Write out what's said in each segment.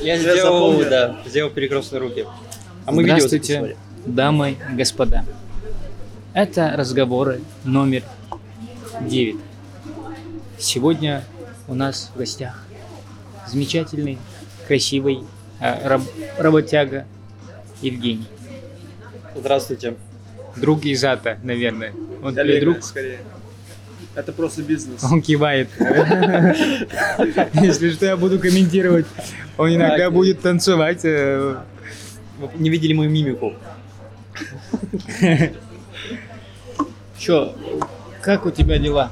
Я сделал, да, сделал перекрестные руки. А мы Здравствуйте, дамы господа. Это разговоры номер 9. Сегодня у нас в гостях замечательный, красивый э, раб- работяга Евгений. Здравствуйте. Друг из ата, наверное. Он Коллега, друг, скорее. Это просто бизнес. он кивает. Если что, я буду комментировать. Он иногда будет танцевать. э, не видели мою мимику. Чё, как у тебя дела?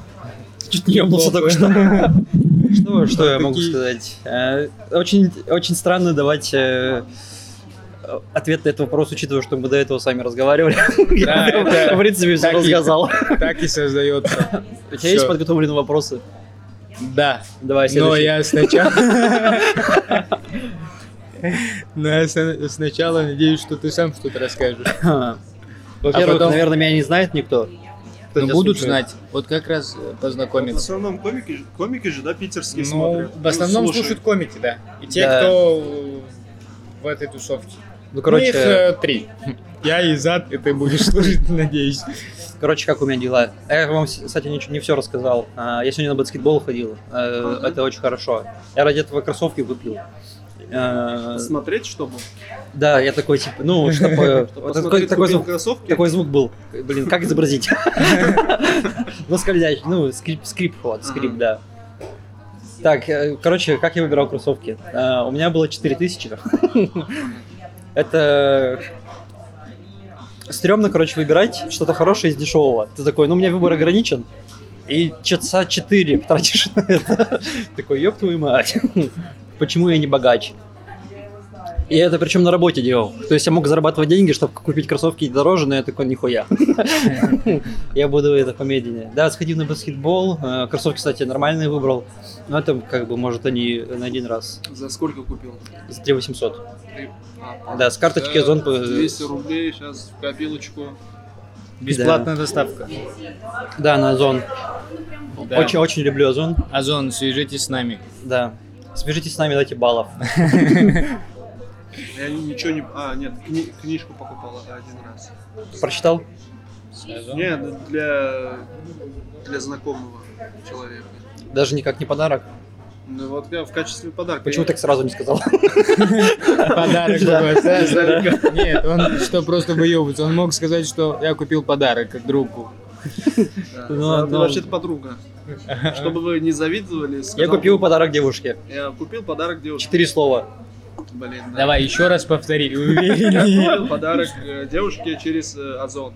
Чуть не ебнулся только что. Что, что я могу сказать? Э, Очень, очень странно давать э, ответ на этот вопрос, учитывая, что мы до этого сами разговаривали. Да, Я, это в принципе, все так и- рассказал. Так и создается. У тебя есть подготовленные вопросы? Да, Давай, Но следующий. я сначала... Но я сна- сначала надеюсь, что ты сам что-то расскажешь. Во-первых, А потом- наверное, меня не знает никто. Кто Но тебя будут слушает. знать. Вот как раз э, В познакомиться. основном комики, же- комики же, да, питерские Ну, смотрят. в основном Ну, слушают. слушают комики, да. И те, Да. кто э, в этой тусовке. Ну, Короче, короче, их э, три. Я и зад, и ты будешь слушать, надеюсь. короче, как у меня дела? Я вам, кстати, ничего, не все рассказал. А, Я сегодня на баскетбол ходил. Э, Это очень хорошо. Я ради этого кроссовки купил. Э, Смотреть, чтобы? Да, я такой, типа, ну, чтобы... Посмотреть, Такой такой звук кроссовки? такой звук был. Блин, как изобразить? Ну, скользящий, ну, скрип, скрип, вот, скрип, да. Так, э, короче, как я выбирал кроссовки? Э, У меня было 4000. Это стрёмно, короче, выбирать что-то хорошее из дешевого. Ты такой, ну, у меня выбор ограничен. И часа 4 тратишь на это. Такой, ёб твою мать. Почему я не богач? И это причем на работе делал. То есть я мог зарабатывать деньги, чтобы купить кроссовки дороже, но я такой, нихуя. Я буду это помедленнее. Да, сходил на баскетбол. э, Кроссовки, кстати, нормальные выбрал. Но это как бы, может, они на один раз. За сколько купил? За 3 800. Три- а, Да, с карточки по- 200 рублей сейчас в копилочку. Бесплатная доставка. Да, на Озон. Да. Очень, очень люблю Озон. Озон, свяжитесь с нами. Да. Свяжитесь с нами, дайте баллов. Я ничего не... А, нет, кни- книжку покупал один раз. Прочитал? Нет, для, для знакомого человека. Даже никак не подарок. Ну вот я в качестве подарка. Почему я- так сразу не сказал? Подарок? Нет, он что просто выебывается. Он мог сказать, что я купил подарок как другу. Ну, ну. вообще-то подруга. Чтобы вы не завидовали, Я купил подарок девушке. Я купил подарок девушке. Четыре слова. Блин, да. Давай еще раз повтори. Увереннее. подарок э, девушке через э, Озон.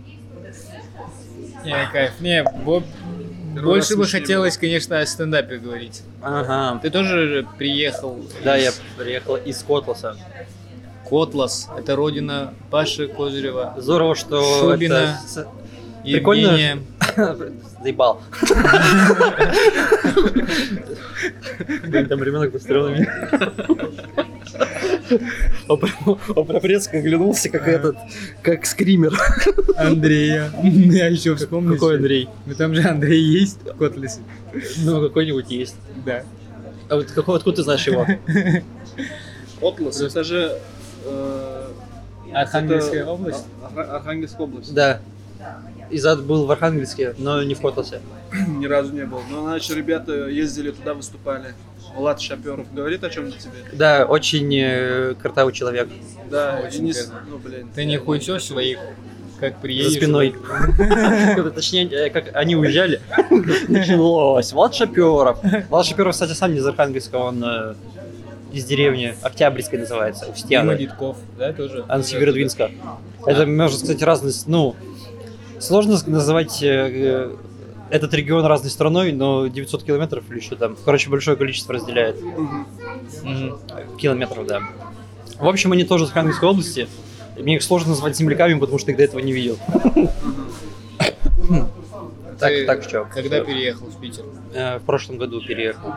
Не, кайф. Не, Первый больше бы хотелось, конечно, о стендапе говорить. Ага. Ты тоже приехал Да, я приехал из Котласа. Котлас. Это родина Паши Козырева. Здорово, что Шубина. это с- Прикольно. Евгения. Заебал. Блин, Там ребенок построил Он прям резко оглянулся, как этот, как скример. Андрея. Я еще вспомнил. Какой Андрей? Ну там же Андрей есть в Котласе. Ну, какой-нибудь есть. Да. А вот какого, откуда ты знаешь его? Отлас, это же... э, Архангельская область? Ар- Архангельская область. Да. Изад был в Архангельске, но не в Котласе. Ни разу не был. Но наши ребята ездили туда, выступали. Влад Шаперов говорит о чем-то тебе? Да, очень э, картавый человек. Да, Очень и не с- верно. ну блин. Ты не хуйсешь своих, как За приедешь. спиной. Точнее, э, как они уезжали, началось. Влад Шаперов. Влад Шаперов, кстати, сам не из Архангельска, он э, из деревни Октябрьской называется, Дима Устьяна. Дедков, да, тоже? Она Северодвинска. Это, можно сказать, разные, с- ну, сложно называть э, этот регион разной страной, но 900 километров или что там. Короче, большое количество разделяет. Мгм. Километров, да. В общем, они тоже из Архангельской области. Мне их сложно назвать земляками, потому что их до этого не видел. Так, так что? Когда переехал в Питер? Э, В прошлом году переехал.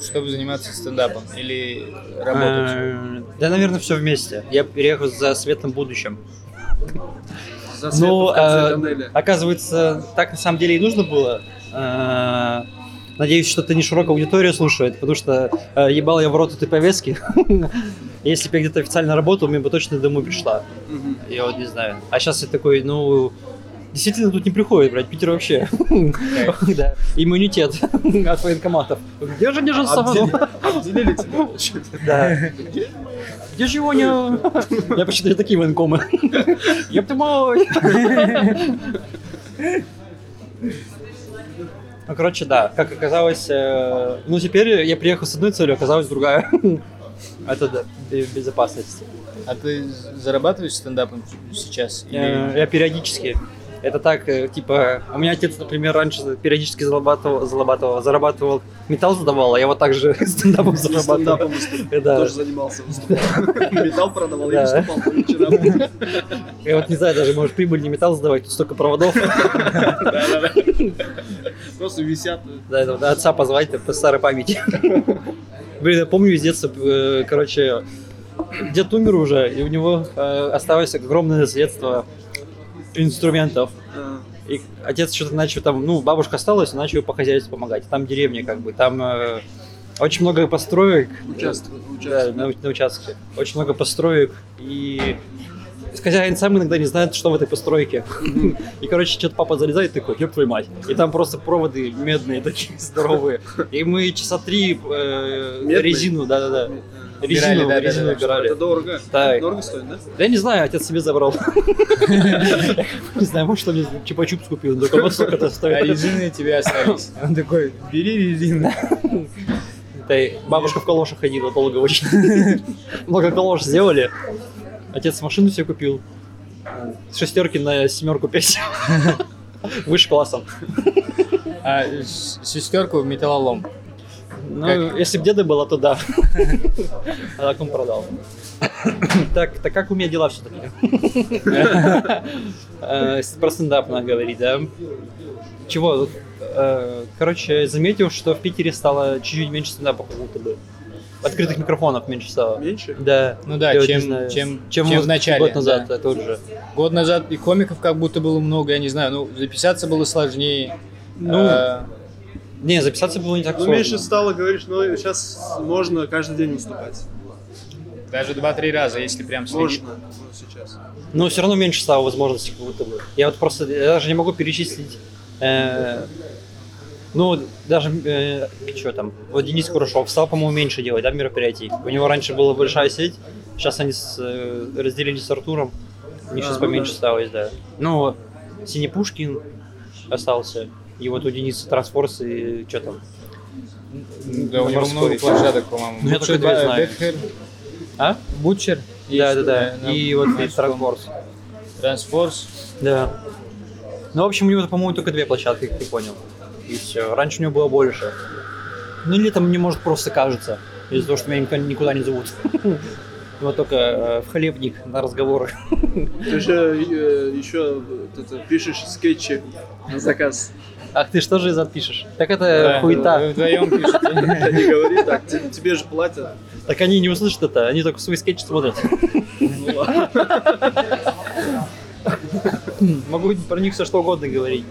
Чтобы заниматься стендапом или работать? Э, Да, наверное, все вместе. Я переехал за светлым будущим. За светом Ну, в конце э, тоннеля. оказывается, так на самом деле и нужно было. Э, Надеюсь, что ты не широкая аудитория слушает, потому что э, ебал я в рот этой повестки. Если бы я где-то официально работал, мне бы точно домой пришла. Я вот не знаю. А сейчас я такой, ну, действительно тут не приходит, блядь, Питер вообще. Да, иммунитет от военкоматов. Где же держит Обдели- Сафонов? Обделили тебя, получается. Да. Где же его не... Я почему-то такие военкомы. Ёб ты мой! Ну, короче, да, как оказалось, э, ну, теперь я приехал с одной целью, оказалась другая. Это да, бе- безопасность. А ты зарабатываешь стендапом сейчас? Или- Э, Я периодически. Это так, э, типа, у меня отец, например, раньше периодически зарабатывал, зарабатывал, зарабатывал металл задавал, а я вот так же стендапом зарабатывал. Стендапом. Да. Тоже занимался. Металл продавал, я Да. выступал по вечерам. Я вот не знаю, даже, может, прибыль не металл сдавать, тут столько проводов. Просто висят. Да, это вот отца позвать по старой памяти. Блин, я помню из детства, э, короче, дед умер уже, и у него э, осталось огромное наследство инструментов. И отец что-то начал там, ну, бабушка осталась, начал по хозяйству помогать. Там деревня, как бы, там э, очень много построек. Участок, Да, участок. на, на участке. Очень много построек. И хозяин сам иногда не знает, что в этой постройке. И, короче, что-то папа залезает такой, ёб твою мать. И там просто проводы медные такие здоровые. И мы часа три э, резину, да-да-да. Резину, да-да-да. резину Это убирали. дорого. Так. Дорого стоит, да? Да я не знаю, отец себе забрал. Не знаю, может, он мне чупа-чупс купил, но только вот сколько это А стоит. резины тебе остались. Он такой, бери резину. Да бабушка в калошах ходила долго очень. Много калош сделали. Отец машину себе купил. С шестерки на семерку пять. Выше классом. А с- шестерку в металлолом. Ну, если бы деда было, то да. А так он продал. Так, так как у меня дела все-таки? Э, Про стендап надо говорить, да? Чего? Э, Короче, заметил, что в Питере стало чуть-чуть меньше стендапа, как будто бы. Открытых микрофонов меньше стало. Меньше? Да. Ну да, Я чем, знаю. чем, чем, чем в начале. год назад, да. да, тот же. Год назад и комиков как будто было много, я не знаю. Ну, записаться было сложнее. Ну, А, Не, записаться было не так Ну, сложно. меньше стало, говоришь, но сейчас можно каждый день выступать. даже два-три раза, если прям следить. Можно, ну, сейчас. Но все равно меньше стало возможностей, как будто бы. Я вот просто я даже не могу перечислить. э, ну, даже э, что там, вот Денис Курашов стал, по-моему, меньше делать, да, мероприятий. У него раньше была большая сеть, сейчас они с, э, разделились с Артуром. У них А, сейчас ну поменьше да. осталось, да. Ну, Синепушкин остался. И вот у Дениса Трансфорс и что там. Да, у него много площадок, по-моему. Ну, я только две да, знаю. Бекхер, А? Бутчер. Да, да, да. И вот Трансфорс. Трансфорс. Да. Ну, в общем, у него, по-моему, только две площадки, как ты понял. И все. Раньше у него было больше. Ну, или там мне, может, просто кажется. Из-за того, что меня никто никуда не зовут. Вот только э, в хлебник на разговоры. Ты же э, еще вот это, пишешь скетчи на заказ. Ах, ты что же из пишешь? Так это Да, Вы хуета. вдвоем пишете. Не говори так, те- тебе же платят. Так они не услышат это, они только свой скетч смотрят. Могу про них все что угодно говорить.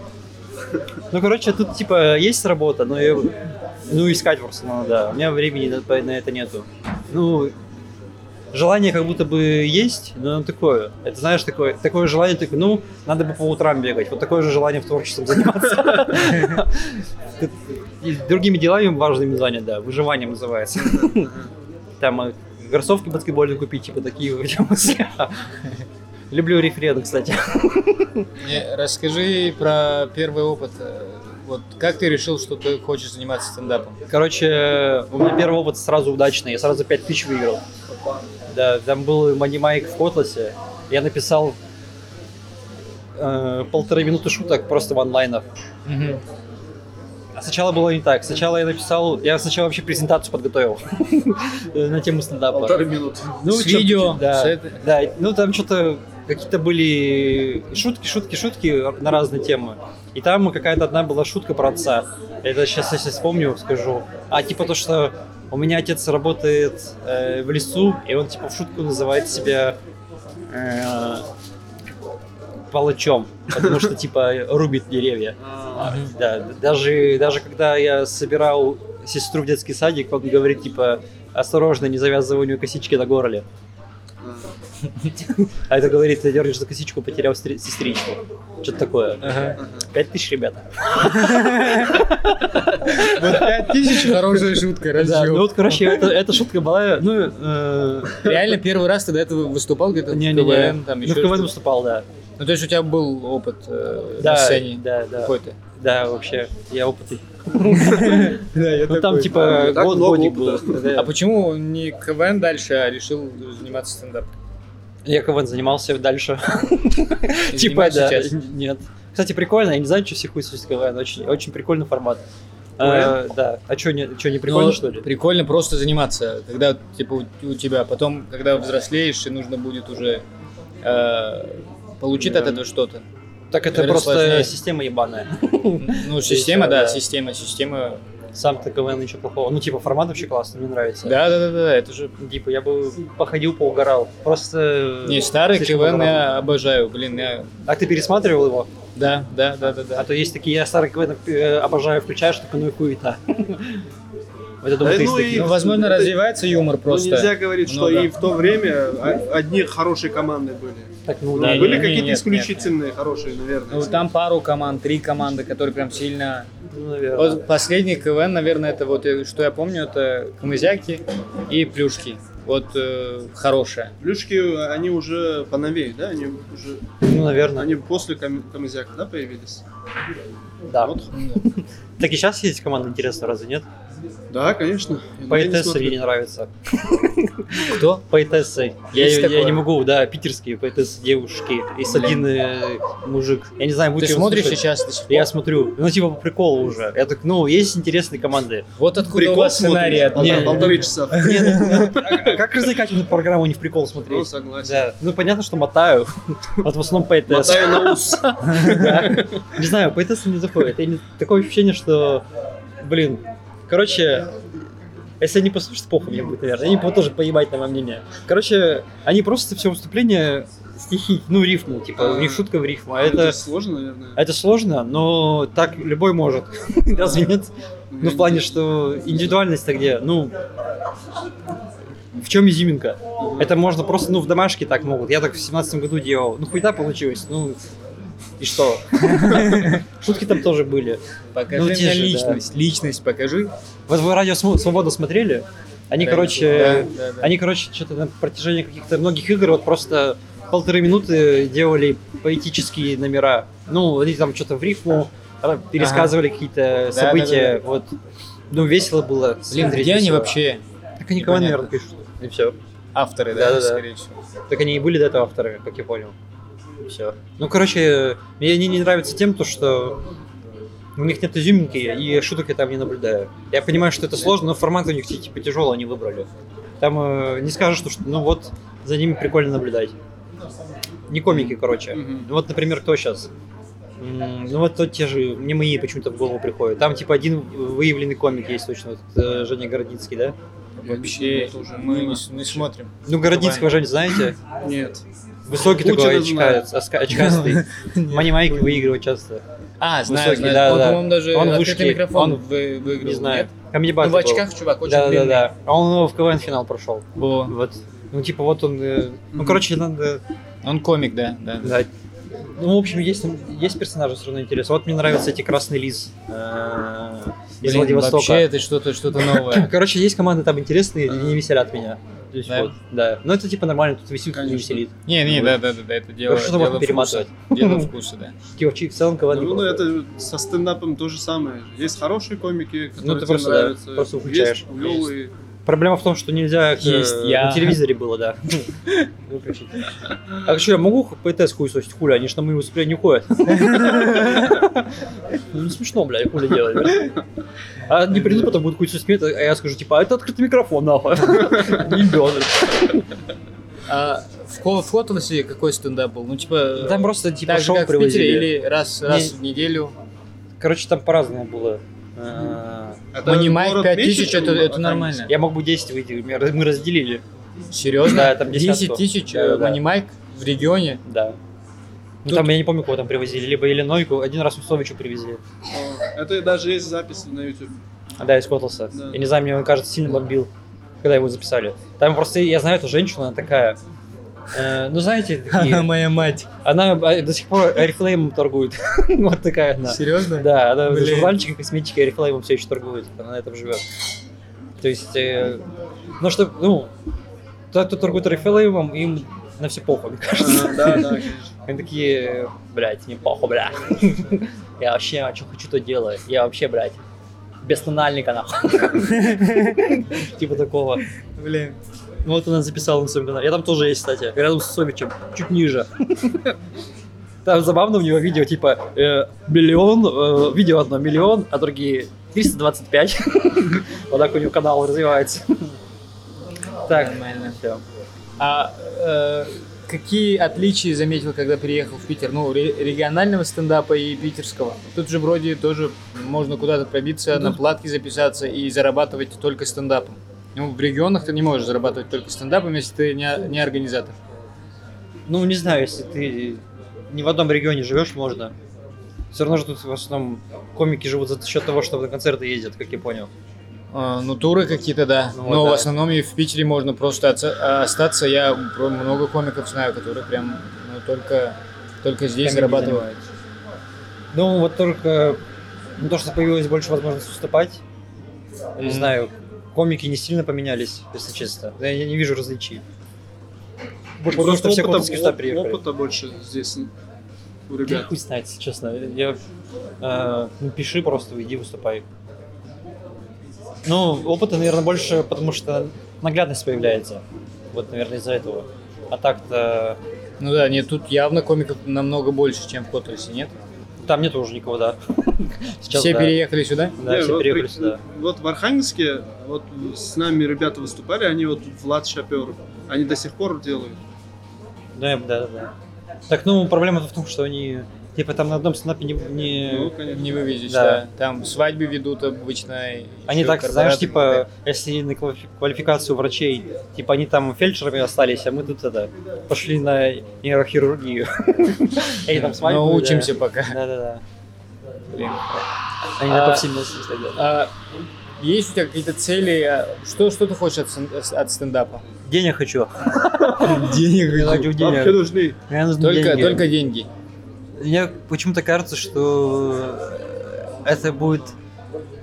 Ну, короче, тут типа есть работа, но ее, ну, искать просто надо, да. У меня времени на, на это нету. Ну, желание как будто бы есть, но оно такое. Это знаешь, такое, такое желание, такое, ну, надо бы по утрам бегать. Вот такое же желание в творчеством заниматься. Другими делами важными занят, да, выживанием называется. Там э, кроссовки баскетбольные купить, типа такие мысли. Люблю рефрены, кстати. Не, Расскажи про первый опыт. Вот как ты решил, что ты хочешь заниматься стендапом? Короче, у меня первый опыт сразу удачный, я сразу 5000 выиграл. Да, там был манимайк в Котласе, я написал э, полторы минуты шуток просто в онлайнах. А сначала было не так. Сначала я написал, я сначала вообще презентацию подготовил на тему стендапа. Полторы минуты. Ну, С видео, да, да, ну там что-то какие-то были шутки, шутки, шутки на разные темы. И там какая-то одна была шутка про отца. Это сейчас, если вспомню, скажу. А типа то, что у меня отец работает э, в лесу, и он типа в шутку называет себя э, палачом, потому что, типа, рубит деревья. А, Да, даже, даже когда я собирал сестру в детский садик, он говорит, типа, осторожно, не завязывай у нее косички на горле. А. Это говорит, ты дернешь за косичку, потерял стри- сестричку. Что-то такое. Пять тысяч, ребята. Вот 5000 хорошая шутка, Да, разъем. ну вот, короче, это- эта шутка была, ну, э, Реально первый раз ты до этого выступал где-то в. КВН, там Ну, еще в КВН выступал, да. Ну, то есть у тебя был опыт э, Да, на сцене да, да. какой-то? Да, вообще, я опытный. Да, я Ну, там, типа, А, год, годик был. А почему не КВН дальше, а решил заниматься стендапом? Я КВН занимался дальше. Типа, да, нет. Кстати, прикольно, я не знаю, что все хуй с КВН, очень, очень прикольный формат. Э, Да, а что, не, чё, не прикольно, Ну, что ли? Прикольно просто заниматься, когда типа у, у тебя, потом, когда взрослеешь, и нужно будет уже э, получить от этого что-то. Так это наверное, просто сложнее. система ебаная. Ну, система, да, да. система, система. Сам-то КВН ничего плохого. Ну, типа, формат вообще классный, мне нравится. Да, да, да, да, это же. Типа, я бы походил, поугарал. Просто... Не, старый КВН я обожаю, блин, я. А ты пересматривал его? Да, да, да, да, А да. то есть такие, я старый КВН э, обожаю, включаешь, такой, ну и хуета. Вот Да ты из ну и-. Ну, возможно, это- развивается юмор Ну, просто. нельзя говорить, что много. и в то время о- одни хорошие команды были. Так, ну Ну, да. были какие-то нет, исключительные хорошие, наверное. Ну, там пару команд, три команды, которые прям сильно Ну, наверное. Вот последний КВН, наверное, это вот, э, что я помню, это Камызяки и Плюшки. Вот э, хорошая. Плюшки, они уже поновее, да? Они уже... Ну, наверное. Они после кам- Камызяка, да, появились? Да. Вот. Так и сейчас есть команда интересная, разве нет? Да, конечно. Смотрю. мне не нравятся. Кто? Поэтессы. Я, Есть я не могу, да, питерские поэтессы, девушки. И с один э, мужик. Я не знаю, Ты будете его смотришь слушать. сейчас? Я смотрю. Ну, типа, по приколу уже. Я так, ну, есть интересные команды. Вот откуда Прикол у вас сценарий Полторы часа. Нет, ну, а как развлекательную программу не в прикол Ну, смотреть? согласен. Да, ну понятно, что мотаю. Вот в основном поэтесс. Мотаю на ус. Не знаю, поэтессы не заходят. Такое ощущение, что, блин, короче, если они послушают, похуй мне будет, наверное. Они тоже поебать на мое мнение. Короче, они просто все выступление стихи, ну, рифму, типа, риф, шутка в рифму. А Это это, сложно, наверное. это сложно, но так любой может. Разве нет? Ну, в плане, что индивидуальность-то где? Ну, в чем изюминка? Это можно просто, ну, в домашке так могут. Я так в семнадцатом году делал. Ну, хуйта получилось. Ну, и что? Шутки там тоже были. Покажи Ну, мне же, да. личность. Личность покажи. Вот вы радио Свобода смотрели? Они, Да, короче, да, да, да. они, короче, что-то на протяжении каких-то многих игр вот просто полторы минуты делали поэтические номера. Ну, они там что-то в рифму а, пересказывали какие-то Да, события. Вот. Ну, весело было. Блин, где они вообще? Так они наверное, пишут. И все. Авторы, да, Да-да-да. скорее всего. Так они и были до этого авторы, как я понял. Все. Ну, короче, мне они не нравятся тем, то, что у них нет изюминки, и шуток я там не наблюдаю. Я понимаю, что это сложно, но формат у них типа тяжелый они выбрали. Там э, не скажешь, что, ну вот, за ними прикольно наблюдать. Не комики, короче. Ну вот, например, кто сейчас? Ну вот тот те же, мне мои почему-то в голову приходят. Там типа один выявленный комик есть точно, вот, э, Женя Городицкий, да? Вообще, тоже мы не, не смотрим. Ну, Городицкого, Жень, знаете? Нет. Высокий Путина такой, очка- оска- очкастый. Мани Майк выигрывает часто. А, знаю, Высокий, знаю. да, он, да. по-моему, даже Он открытый вышки, микрофон он- вы- выиграл. Не знаю. нет? Камеди Ну, в был. очках, чувак, очень Да, да, длинный. да. А он в КВН финал прошел. Во. Вот. Ну, типа, вот он. э, Ну, короче, надо. Он комик, да, да. Да. Ну, в общем, есть, есть персонажи все равно интересные. Вот мне нравится эти Красный Лис из Блин, Владивостока. Вообще это что-то что-то новое. Короче, есть команды там интересные, и не веселят меня. То есть Да? вот, да. Ну, это типа нормально, тут висит, не веселит. Не, не, да, да, да, да, это дело, Хорошо, что можно перематывать. Дело вкуса, да. Девчонки, в целом КВН Ну, ну, это со стендапом то же самое. Есть хорошие комики, которые Ну, ты тебе нравятся. просто включаешь. Есть. Проблема в том, что нельзя к- Есть э, я. на телевизоре было, да. Выключить. А что, я могу ПТС хуесосить? Хули, они ж на мои выступления не ходят. Ну, не смешно, блядь, хули делать. А они придут, потом будут хуесосить меня, а я скажу, типа, а это открытый микрофон, нахуй. Ебёный. А в, в Котласе какой стендап был? Ну, типа, Там просто, типа, так же, шоу как в Питере, привозили. или раз, Не- раз в неделю? Короче, там по-разному было. А, Это Манимайк город 5000, меньше, это, это Архангельск? нормально. Я мог бы 10 выйти, мы раз- мы разделили. Серьезно? Да, там 10 десятку. тысяч Да, э, да. Манимайк в регионе? Да. Ну, там я не помню, кого там привозили. Либо Иллинойку, один раз Усовичу привезли. О, Это даже есть запись на YouTube. А, да, из Котласа. Да. Я не знаю, мне он, кажется, сильно бомбил, когда его записали. Там просто, я знаю эту женщину, она такая... э, ну, знаете, такие, моя мать. она э, до сих пор Oriflame торгует. вот такая она. Серьезно? Да, она Блин. журнальчиком косметики Oriflame все еще торгует. Она на этом живет. То есть, э, ну, что, ну, тот, кто торгует Oriflame, им на все похуй, мне кажется. Да, да, конечно. Они такие, блядь, мне похуй, бля. Я вообще, что хочу, то делаю. Я вообще, блядь, без тональника, нахуй. Типа такого. Блин. Ну вот она записала на своем канале. Я там тоже есть, кстати, рядом с Совичем, чуть ниже. Там забавно у него видео, типа, э, миллион, э, видео одно миллион, а другие 325. Вот так у него канал развивается. Так, Нормально. все. А э, какие отличия заметил, когда приехал в Питер? Ну, ре- регионального стендапа и питерского. Тут же вроде тоже можно куда-то пробиться, на платки записаться и зарабатывать только стендапом. Ну, в регионах ты не можешь зарабатывать только стендапом, если ты не, не организатор. Ну, не знаю, если ты не в одном регионе живешь, можно. Все равно же тут в основном комики живут за счет того, что на концерты ездят, как я понял. А, ну, туры какие-то, да. Ну, Но да. в основном и в Питере можно просто а, остаться. Я много комиков знаю, которые прям ну, только, только здесь Комедией зарабатывают. занимаются. Ну, вот только ну, то, что появилось больше возможности выступать. Я Не знаю, комики не сильно поменялись, если честно. Я я не вижу различий. Потому Просто что все опыта- куда-то с Киста оп- приехали. Опыта больше здесь у Да ребят. хуй знает, если честно. Я, э, ну, пиши просто, иди выступай. Ну, опыта, наверное, больше, потому что наглядность появляется. Вот, наверное, из-за этого. А так-то Ну да, нет, тут явно комиков намного больше, чем в Котласе, нет? Там нет уже никого, да. Сейчас, Все да. переехали сюда? Да, Не, все вот переехали при- сюда. Вот в Архангельске, вот с нами ребята выступали, они вот Влад Шапер, они до сих пор делают. Да, да, да, да. Так, ну, проблема в том, что они, типа, там на одном стендапе не... не- Ну, конечно. Не вывезешь, Да. да. Там свадьбы ведут обычно. Они так, знаешь, типа, если на квалифи- квалификацию врачей, типа, они там фельдшерами остались, а мы тут, это, пошли на нейрохирургию. Они там свадьбы... Но да. учимся пока. Да-да-да. Блин. Они А- на повсеместно тогда. А есть у тебя какие-то цели? а Что, что ты хочешь от, от стендапа? Денег хочу. Денег. Хочу денег. нужны. Мне нужны Только, только деньги. Мне почему-то кажется, что это будет...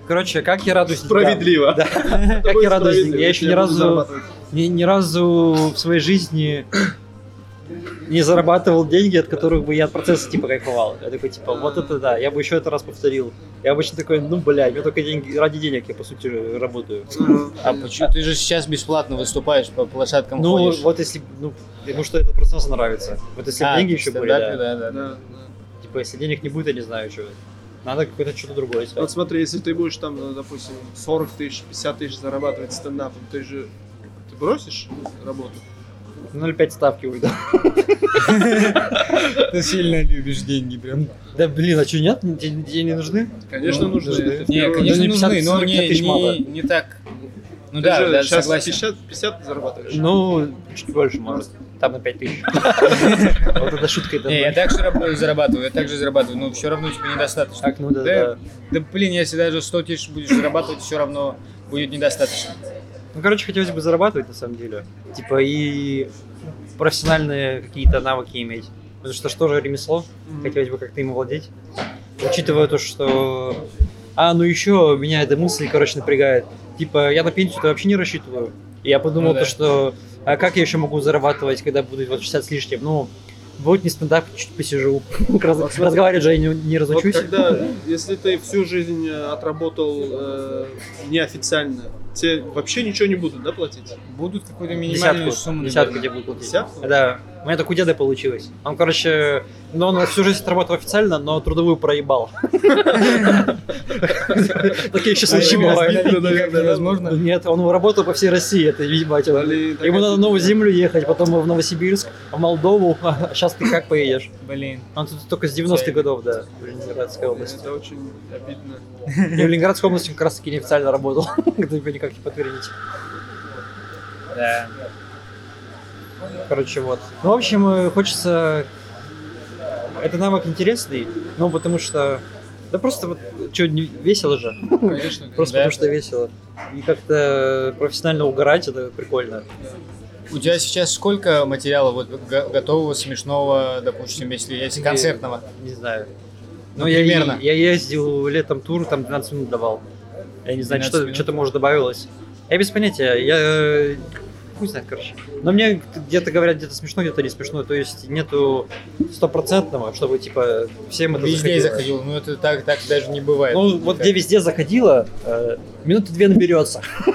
Короче, как я радуюсь... Справедливо. Да. Это Как я радуюсь, я еще ни разу, ни, ни разу в своей жизни не зарабатывал деньги, от которых бы я от процесса типа кайфовал. Я такой, типа, вот это да, я бы еще это раз повторил. Я обычно такой, ну, блядь, мне только деньги, ради денег я, по сути, работаю. А почему? Ты же сейчас бесплатно выступаешь, по площадкам Ну, ходишь. вот если, ну, ему что этот процесс нравится. Вот если А, деньги еще были, да, да. Да, да. Типа, если денег не будет, я не знаю, что. Надо какое-то что-то другое искать. Вот смотри, если ты будешь там, ну, допустим, 40 тысяч, 50 тысяч зарабатывать стендапом, ты же ты бросишь работу? 0,5 ставки уйду. Ты сильно любишь деньги, прям. Да блин, а что, нет? Тебе тебе не нужны? Конечно, Ну, нужны. Не, первую конечно, не нужны, 50, но 40 не, не, так. Ну да, сейчас согласен. 50, 50 зарабатываешь. Ну, чуть больше, может. Там на 5 тысяч. Вот это шутка. Не, я так же раб- зарабатываю, я так же зарабатываю, но все равно тебе недостаточно. Так, ну да, Да, блин, если даже 100 тысяч будешь зарабатывать, все равно будет недостаточно. Ну, короче, хотелось бы зарабатывать, на самом деле. Типа, и профессиональные какие-то навыки иметь. Потому что что же ремесло, хотелось бы как-то им овладеть. Учитывая то, что... А, ну еще меня эта мысль, короче, напрягает. Типа, я на пенсию-то вообще не рассчитываю. И я подумал, Ну да. то, что... А как я еще могу зарабатывать, когда будет вот 60 с лишним? Ну, будет не стендап, чуть посижу. Раз- Разговаривать же я не, не Вот разучусь. когда, если ты всю жизнь э, отработал э, неофициально, тебе вообще ничего не будут, да, платить? Будут какую-то минимальную Десятку, сумму. десятку тебе будут платить. Десятку? Да, у меня так у деда получилось. Он, короче, ну, он всю жизнь отработал официально, но трудовую проебал. Такие еще случаи бывают. Нет, он работал по всей России, это ебать. Ему надо в новую землю ехать, потом в Новосибирск, в Молдову. А сейчас ты как поедешь? Блин. Он тут только с 90-х годов, да, в Ленинградской области. Это очень обидно. И в Ленинградской области как раз таки неофициально работал, когда никак не подтвердить. Да. Короче, вот. Ну, в общем, э, хочется это навык интересный, ну, потому что... Да просто вот, что, весело же. Конечно. Просто потому что весело. И как-то профессионально угорать, это прикольно. У тебя сейчас сколько материала вот го- готового, смешного, допустим, если если концертного? Не знаю. Ну, Ну, я, примерно. я ездил летом тур, там 12 минут давал. Я не знаю, 12 что, что-то, может, добавилось. Я без понятия. Я... Хуй знает, короче. Но мне где-то говорят, где-то смешно, где-то не смешно. То есть нету стопроцентного, чтобы, типа, всем это Везде заходило. заходил, ну это так, так даже не бывает. Ну, вот где везде заходило, э, минуты две наберется.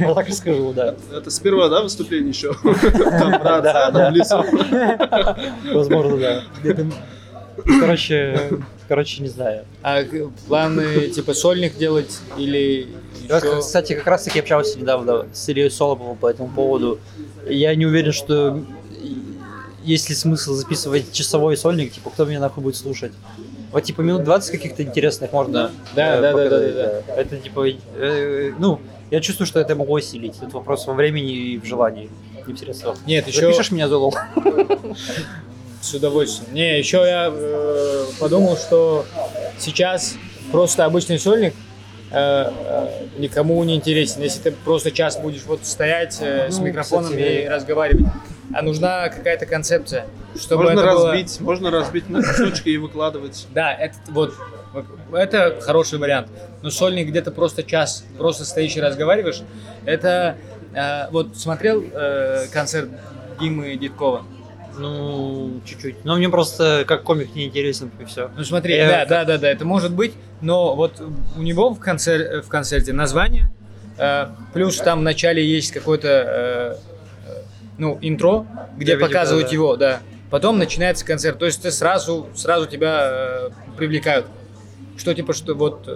Вот так и скажу, да. Это с первого, да, выступления еще? Там, да. там в лесу. Возможно, да. Короче, короче, не знаю. А планы типа сольник делать или? Кстати, как раз таки общался недавно с Ильей Соломовым по этому поводу. Я не уверен, что есть ли смысл записывать часовой сольник, типа, кто меня нахуй будет слушать. Вот, типа, минут 20 каких-то интересных можно Да, э, да, да, показать, да, да, Это, типа, э, ну, я чувствую, что это могу осилить. Это вопрос во времени и в желании, не в средствах. Нет, еще Запишешь меня, Золол? с удовольствием. Не, еще я э, подумал, что сейчас просто обычный сольник э, э, никому не интересен. Если ты просто час будешь вот стоять э, с Ну, микрофоном кстати, и разговаривать, а нужна какая-то концепция, чтобы Можно это было- разбить, можно разбить на кусочки и выкладывать. Да, это вот это хороший вариант. Но сольник где-то просто час, просто стоишь и разговариваешь. Это э, вот смотрел э, концерт Димы Дедкова. Ну, чуть-чуть. Но мне просто как комик не интересен, и все. Ну смотри, Я- да, да, да, да, это может быть, но вот у него в, концер- в концерте название, э, плюс там в начале есть какое-то, э, ну, интро, где Я показывают да, да. его, да. Потом начинается концерт, то есть ты сразу, сразу тебя э, привлекают. Что типа, что вот,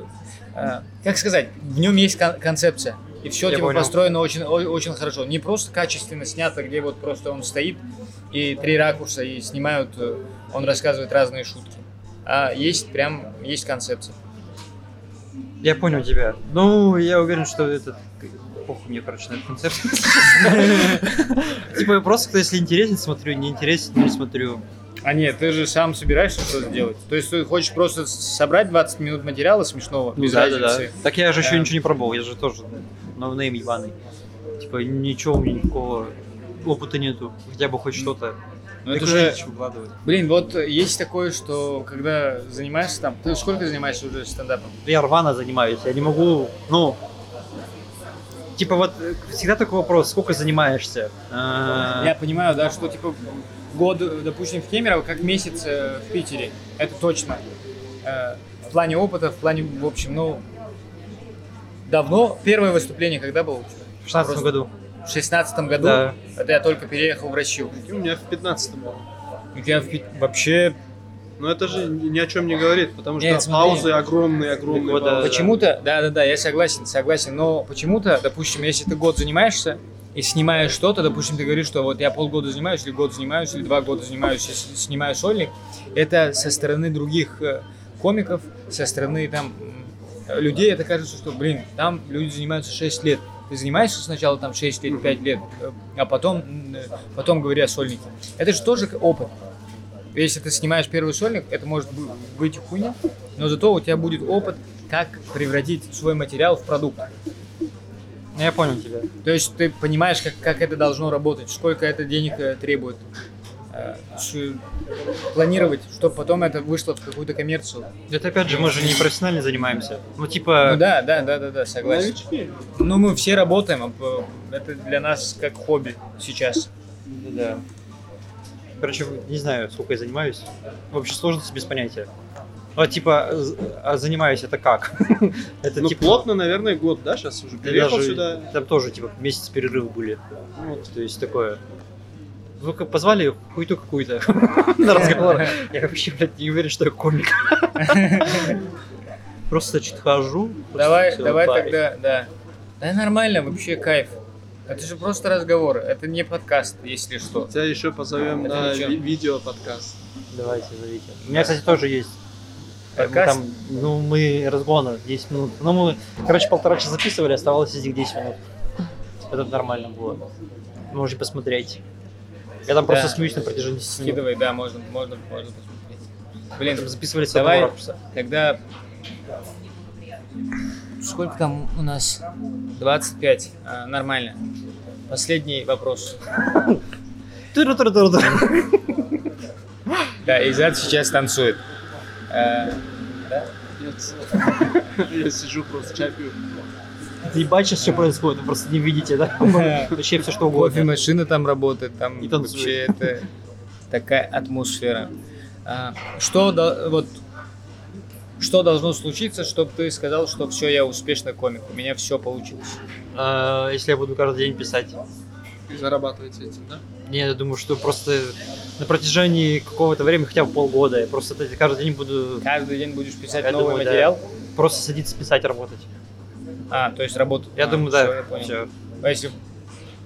э, как сказать, в нем есть кон- концепция. И все Я типа понял. построено очень, очень хорошо. Не просто качественно снято, где вот просто он стоит и три ракурса и снимают, э, он рассказывает разные шутки. А есть прям, есть концепция. Я понял тебя. Ну, я уверен, что этот... Похуй мне, короче, на этот концерт. Типа, просто, если интересен, смотрю, не интересен, не смотрю. А нет, ты же сам собираешься что-то делать. То есть ты хочешь просто собрать 20 минут материала смешного, без разницы. Так я же еще Да. ничего не пробовал, я же тоже ноунейм ебаный. Типа, ничего у меня никакого опыта нету. Хотя бы хоть что-то. Но Так это уже выкладывать. блин, вот есть такое, что когда занимаешься там, ты сколько занимаешься уже стендапом? Я рвано занимаюсь, я не могу, ну... Типа вот э, всегда такой вопрос, сколько занимаешься? А, Я понимаю, да, что типа год, допустим, в Кемерово, как месяц э, в Питере. Это точно. Э, В плане опыта, в плане, в общем, ну, давно. Первое выступление когда было? В 16 году. В шестнадцатом году. Да. Это я только переехал в Россию. И у меня в 15 было. Я в вообще Но это же ни о чем не говорит, потому что Нет, паузы огромные, огромные. Вот, да, почему-то, да, да, да, я согласен, согласен, но почему-то, допустим, если ты год занимаешься и снимаешь что-то, допустим, ты говоришь, что вот я полгода занимаюсь, или год занимаюсь, или два года занимаюсь, и с- снимаю сольник, это со стороны других э, комиков, со стороны там людей, это кажется, что, блин, там люди занимаются 6 лет. Ты занимаешься сначала там 6 лет, 5 лет, э, а потом, э, потом говоря о сольнике. Это же тоже опыт. Если ты снимаешь первый сольник, это может бы- быть хуйня, но зато у тебя будет опыт, как превратить свой материал в продукт. Я понял тебя. То есть ты понимаешь, как, как это должно работать, сколько это денег э, требует. Э, планировать, чтобы потом это вышло в какую-то коммерцию. Это опять же, мы же не профессионально занимаемся. Ну, типа, Ну да, да, да, да, да, согласен. Новички. Ну мы все работаем, а п- это для нас как хобби сейчас. да. Короче, не знаю, сколько я занимаюсь. В общей сложности без понятия. Вот, типа, а занимаюсь это как? Это Ну, типа... плотно, наверное, год, да, сейчас уже переехал даже- сюда. Там тоже, типа, месяц перерыв были. Вот. То есть такое. Вы как позвали хуйту какую-то на разговор. Я вообще, блядь, не уверен, что я комик. Просто что-то хожу. Давай, давай тогда, да. Да нормально, вообще кайф. Это же просто разговор, это не подкаст, если что. Тебя еще позовем на ничего. ви- видео-подкаст. Давайте, зовите. У меня, кстати, тоже есть. Подкаст? Там, ну, мы разгона 10 минут. Ну, мы, короче, полтора часа записывали, оставалось из них 10 минут. Это нормально было. Можете посмотреть. Я там просто Да. смеюсь на протяжении 10 минут. Скидывай, да, можно, можно, можно посмотреть. Блин, Там записывали с давай-. Тогда... Сколько там у нас? 25. А, нормально. Последний вопрос. Да, Изад сейчас танцует. Э, Нет. Я сижу просто чай сейчас что происходит, вы просто не видите, да? Вообще все что угодно. Кофемашина там работает, там вообще это такая атмосфера. А, что вот что должно случиться, чтобы ты сказал, что все, я успешный комик, у меня все получилось? А, Если я буду каждый день писать. И зарабатываете этим, да? Не, я думаю, что просто на протяжении какого-то времени, хотя бы полгода, я просто каждый день буду Каждый день будешь писать Я новый думаю, да. материал? просто садиться писать, работать. А, то есть работать. Я А, думаю, да. я понял. Все. А если...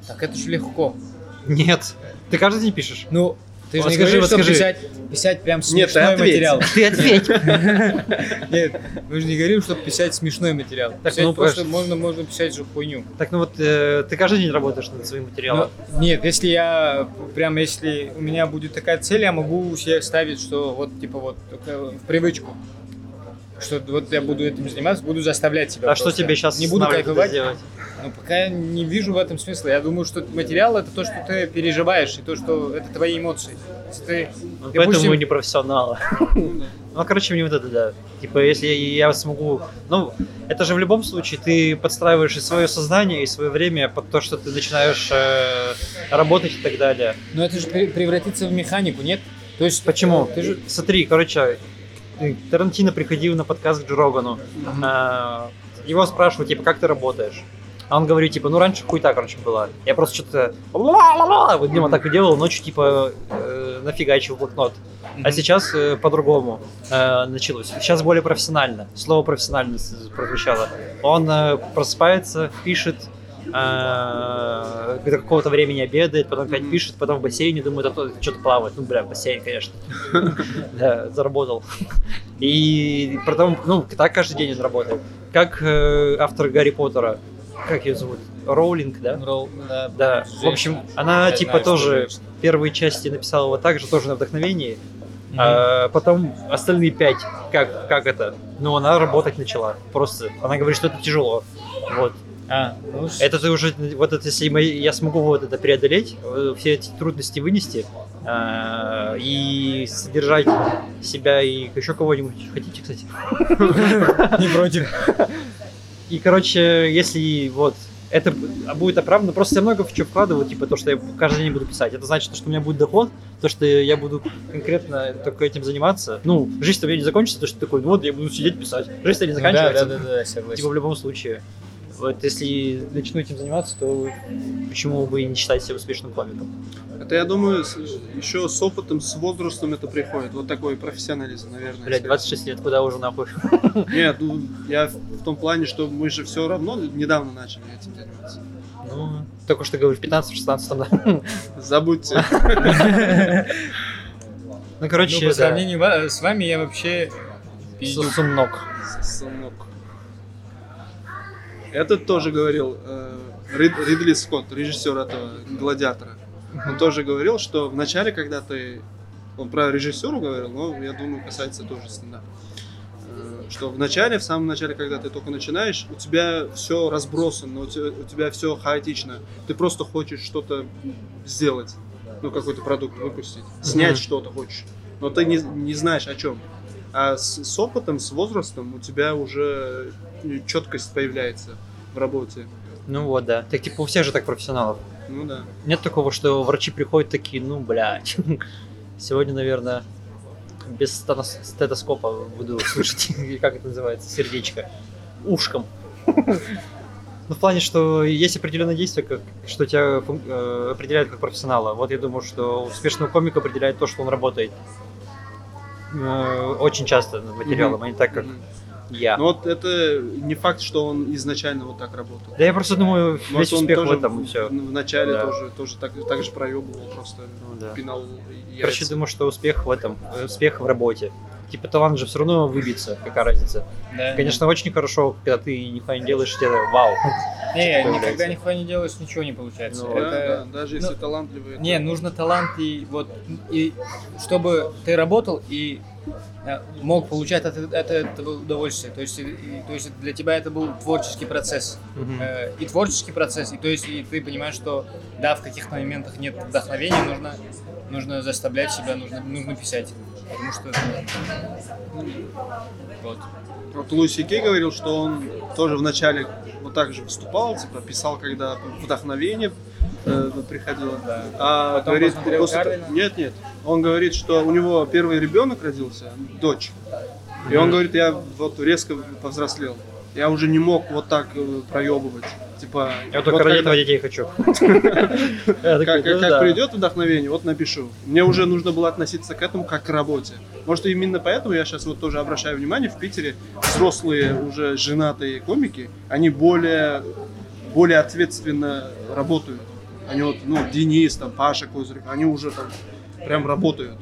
Так это же легко. Нет. Ты каждый день пишешь? Ну, ты же Вот не скажи, говоришь, вот что скажи. писать, писать прям Нет, ты смешной материал. Ты ответь. Нет, мы же не говорим, чтобы писать смешной материал. Так, Писать ну, просто конечно. можно, можно писать же хуйню. Так, ну вот э, ты каждый день работаешь над своим материалом. Ну, нет, если я прям, если у меня будет такая цель, я могу себе ставить, что вот типа вот в привычку. Что вот я буду этим заниматься, буду заставлять себя. а что просто. тебе сейчас Не буду кайфовать. делать? Ну, пока я не вижу в этом смысла. Я думаю, что материал это то, что ты переживаешь, и то, что это твои эмоции. Ты, Ну, Ты поэтому мы не профессионалы. Ну короче, мне вот это, да. Типа, если я смогу... Ну, это же в любом случае ты подстраиваешь и свое сознание, и свое время под то, что ты начинаешь э, работать и так далее. но это же пре- превратится в механику, нет? То есть Почему? Ты же Смотри, короче, Тарантино приходил на подкаст к Джо Рогану. А, Его спрашивают, типа, как ты работаешь? А он говорит, типа, ну раньше хуйта, короче, была. Я просто что-то ла-ла-ла, вот вот так и делал, ночью, типа, э, нафигачил блокнот. А сейчас э, по-другому э, началось. Сейчас более профессионально. Слово профессионально прозвучало. Он э, просыпается, пишет, э, до какого-то времени обедает, потом опять пишет, потом в бассейне думает, а то что-то плавает. Ну, бля, бассейн, конечно. Да, заработал. И потом, ну, так каждый день он работает. Как э, автор Гарри Поттера, как ее зовут? Роулинг, да? Ролл, да. Да, в общем, она типа тоже первые части написала вот так же, тоже на вдохновении. Мгм. А потом остальные пять, как, как это? Ну, она работать начала. Просто. Она говорит, что это тяжело. Вот. А, ну, Это ты уже, вот это, если мои- я смогу вот это преодолеть, э, все эти трудности вынести а, и содержать себя и еще кого-нибудь. Хотите, кстати? не против. И, короче, если вот это будет оправдано, просто я много в что вкладываю, типа то, что я каждый день буду писать. Это значит, что у меня будет доход, то, что я буду конкретно только этим заниматься. Ну, жизнь-то у меня не закончится, то, что ты такой, ну вот, я буду сидеть писать. Жизнь-то не Ну да, заканчивается. да, да, да, Типа согласен. в любом случае. Вот если начну этим заниматься, то почему бы и не считать себя успешным комиком? Это, я думаю, с- еще с опытом, с возрастом это приходит. Вот такой профессионализм, наверное. Блять, скорее 26 лет, куда уже нахуй? Нет, ну, я в том плане, что мы же все равно недавно начали этим заниматься. Ну, только что говорю, в 15-16, да. Забудьте. Ну, Ну, короче, по да. сравнению с вами я вообще пиздюк. Сумнок. Этот тоже говорил, э, Рид- Ридли Скотт, режиссер этого «Гладиатора». Он тоже говорил, что в начале, когда ты... Он про режиссеру говорил, но, я думаю, касается тоже стендапа. Э, Что в начале, в самом начале, когда ты только начинаешь, у тебя все разбросано, у тебя, у тебя все хаотично. Ты просто хочешь что-то сделать, ну, какой-то продукт выпустить, снять Мгм. что-то хочешь, но ты не, не знаешь о чем. А с, с опытом, с возрастом у тебя уже четкость появляется в работе. Ну вот, да. Так типа у всех же так профессионалов. Ну да. Нет такого, что врачи приходят такие, ну, блядь, сегодня, наверное, без стетоскопа буду слышать, как это называется, сердечко, ушком. Ну, в плане, что есть определенные действия, как, что тебя э, определяет как профессионала. Вот я думаю, что успешного комика определяет то, что он работает э, очень часто над материалом, а не так, как Мгм. Я. Но вот это не факт, что он изначально вот так работал. Да я просто думаю, Может, весь он успех в тоже этом и все. В, в начале Да. тоже, тоже так, так же проебывал, просто Ну, да. пинал Короче, яйца. думаю, что успех в этом, успех в работе. Типа талант же все равно выбиться, какая разница. Да. Конечно, очень хорошо, когда ты нихуя не делаешь, тебе вау. Не, появляется. никогда нихуя не делаешь, ничего не получается. Ну, Да, Это- да, даже если ну, талантливый. это- Не, нужно талант и вот и чтобы ты работал и мог получать от, от этого удовольствие. То есть, и- то есть для тебя это был творческий процесс. Э, и творческий процесс, и то есть и ты понимаешь, что да, в каких-то моментах нет вдохновения, нужно, нужно заставлять себя, нужно, нужно писать. Потому что вот. Вот Луиси Кей говорил, что он тоже вначале вот так же выступал, типа писал, когда вдохновение э, приходило. Да. А Потом говорит, после- Карвина? Нет, нет. Он говорит, что у него первый ребенок родился, дочь. И он говорит, я вот резко повзрослел. Я уже не мог вот так э, проебывать. Типа, Я только вот ради когда- этого детей хочу. Как, ну придет вдохновение, вот напишу. Мне уже нужно было относиться к этому как к работе. Может, именно поэтому я сейчас вот тоже обращаю внимание, в Питере взрослые уже женатые комики, они более, более ответственно работают. Они вот, ну, Денис, там, Паша Козырев, они уже там прям работают.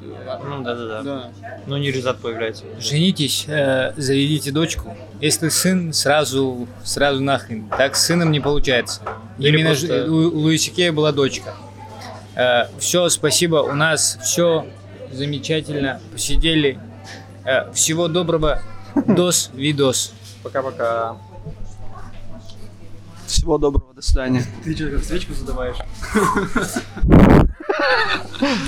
Ну да, да, да. Да. Ну не результат появляется. Женитесь, э, заведите дочку. Если сын, сразу, сразу нахрен. Так с сыном не получается. Или Именно просто- у, у Луиси Кея была дочка. все, спасибо. У нас все замечательно. Посидели. Э, всего доброго. Дос, видос. Пока-пока. Всего доброго, до свидания. Ты что, свечку задаваешь?